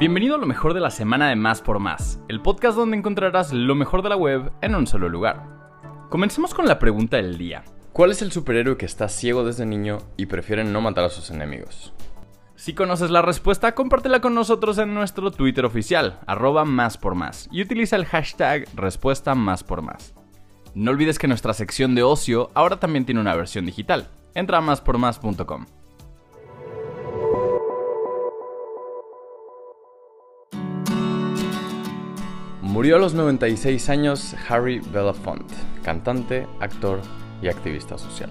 Bienvenido a lo mejor de la semana de Más por Más, el podcast donde encontrarás lo mejor de la web en un solo lugar. Comencemos con la pregunta del día. ¿Cuál es el superhéroe que está ciego desde niño y prefiere no matar a sus enemigos? Si conoces la respuesta, compártela con nosotros en nuestro Twitter oficial, arroba más por más, y utiliza el hashtag respuesta más por más. No olvides que nuestra sección de ocio ahora también tiene una versión digital. Entra a máspormás.com. Murió a los 96 años Harry Belafonte, cantante, actor y activista social.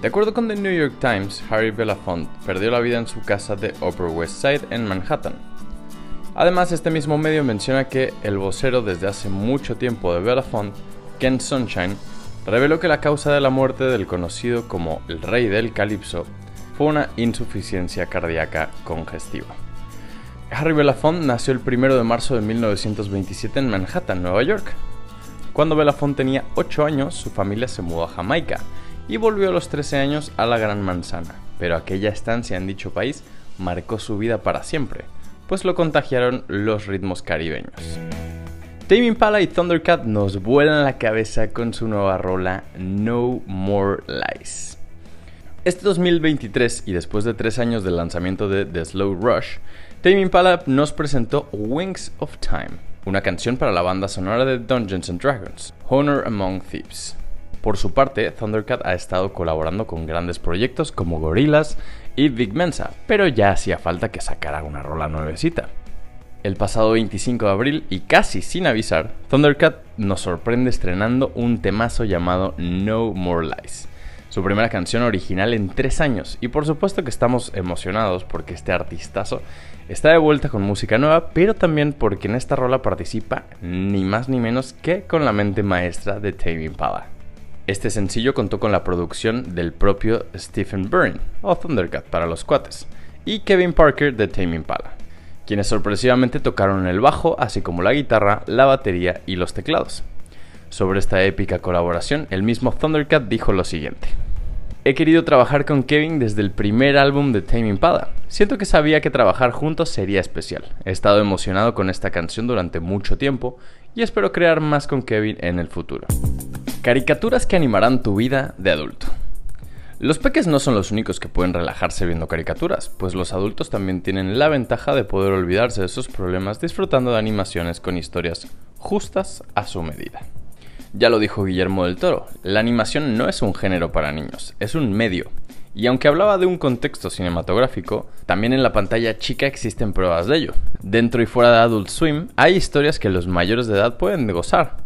De acuerdo con The New York Times, Harry Belafonte perdió la vida en su casa de Upper West Side en Manhattan. Además, este mismo medio menciona que el vocero desde hace mucho tiempo de Belafonte, Ken Sunshine, reveló que la causa de la muerte del conocido como el rey del calipso fue una insuficiencia cardíaca congestiva. Harry Belafonte nació el 1 de marzo de 1927 en Manhattan, Nueva York. Cuando Belafonte tenía 8 años, su familia se mudó a Jamaica y volvió a los 13 años a la Gran Manzana, pero aquella estancia en dicho país marcó su vida para siempre, pues lo contagiaron los ritmos caribeños. Tame Impala y Thundercat nos vuelan la cabeza con su nueva rola No More Lies. Este 2023 y después de 3 años del lanzamiento de The Slow Rush, Tame Impala nos presentó Wings of Time, una canción para la banda sonora de Dungeons and Dragons, Honor Among Thieves. Por su parte, Thundercat ha estado colaborando con grandes proyectos como Gorillaz y Big Mensa, pero ya hacía falta que sacara una rola nuevecita. El pasado 25 de abril, y casi sin avisar, Thundercat nos sorprende estrenando un temazo llamado No More Lies su primera canción original en tres años. Y por supuesto que estamos emocionados porque este artistazo está de vuelta con música nueva, pero también porque en esta rola participa ni más ni menos que con la mente maestra de Tame Impala. Este sencillo contó con la producción del propio Stephen Byrne, o Thundercat para los cuates, y Kevin Parker de Tame Impala, quienes sorpresivamente tocaron el bajo, así como la guitarra, la batería y los teclados. Sobre esta épica colaboración, el mismo Thundercat dijo lo siguiente. He querido trabajar con Kevin desde el primer álbum de Tame Impala. Siento que sabía que trabajar juntos sería especial. He estado emocionado con esta canción durante mucho tiempo y espero crear más con Kevin en el futuro. Caricaturas que animarán tu vida de adulto. Los peques no son los únicos que pueden relajarse viendo caricaturas, pues los adultos también tienen la ventaja de poder olvidarse de sus problemas disfrutando de animaciones con historias justas a su medida. Ya lo dijo Guillermo del Toro, la animación no es un género para niños, es un medio. Y aunque hablaba de un contexto cinematográfico, también en la pantalla chica existen pruebas de ello. Dentro y fuera de Adult Swim hay historias que los mayores de edad pueden gozar.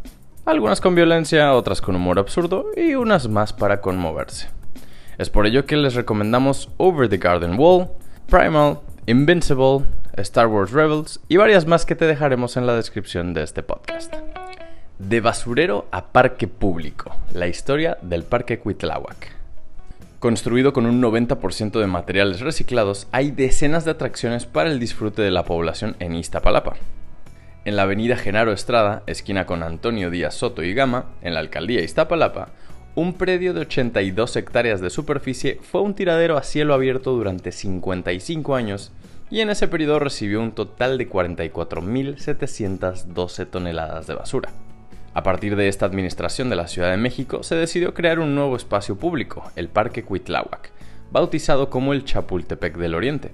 Algunas con violencia, otras con humor absurdo y unas más para conmoverse. Es por ello que les recomendamos Over the Garden Wall, Primal, Invincible, Star Wars Rebels y varias más que te dejaremos en la descripción de este podcast. De basurero a parque público, la historia del Parque Cuitláhuac. Construido con un 90% de materiales reciclados, hay decenas de atracciones para el disfrute de la población en Iztapalapa. En la avenida Genaro Estrada, esquina con Antonio Díaz Soto y Gama, en la alcaldía Iztapalapa, un predio de 82 hectáreas de superficie fue un tiradero a cielo abierto durante 55 años y en ese periodo recibió un total de 44.712 toneladas de basura. A partir de esta administración de la Ciudad de México, se decidió crear un nuevo espacio público, el Parque Cuitláhuac, bautizado como el Chapultepec del Oriente.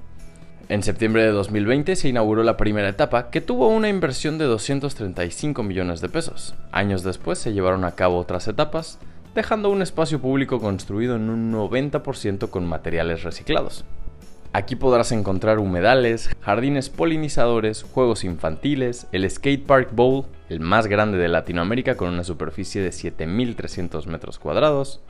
En septiembre de 2020 se inauguró la primera etapa, que tuvo una inversión de 235 millones de pesos. Años después se llevaron a cabo otras etapas, dejando un espacio público construido en un 90% con materiales reciclados. Aquí podrás encontrar humedales, jardines polinizadores, juegos infantiles, el Skate Park Bowl, el más grande de Latinoamérica con una superficie de 7.300 metros cuadrados,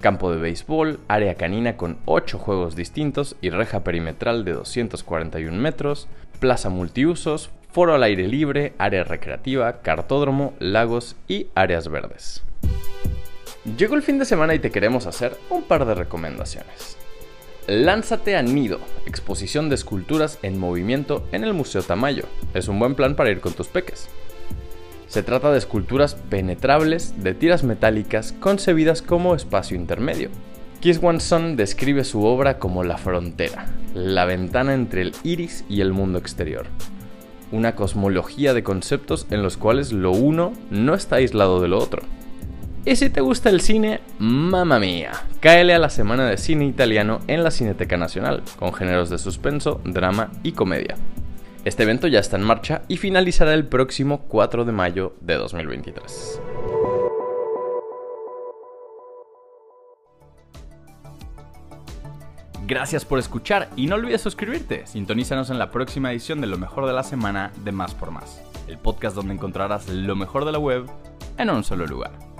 campo de béisbol, área canina con 8 juegos distintos y reja perimetral de 241 metros, plaza multiusos, foro al aire libre, área recreativa, cartódromo, lagos y áreas verdes. Llegó el fin de semana y te queremos hacer un par de recomendaciones. Lánzate a Nido, exposición de esculturas en movimiento en el Museo Tamayo. Es un buen plan para ir con tus peques. Se trata de esculturas penetrables de tiras metálicas concebidas como espacio intermedio. Kiss One Son describe su obra como la frontera, la ventana entre el iris y el mundo exterior. Una cosmología de conceptos en los cuales lo uno no está aislado de lo otro. Y si te gusta el cine, mamma mía, cáele a la semana de cine italiano en la Cineteca Nacional, con géneros de suspenso, drama y comedia. Este evento ya está en marcha y finalizará el próximo 4 de mayo de 2023. Gracias por escuchar y no olvides suscribirte. Sintonízanos en la próxima edición de Lo mejor de la semana de Más por Más, el podcast donde encontrarás lo mejor de la web en un solo lugar.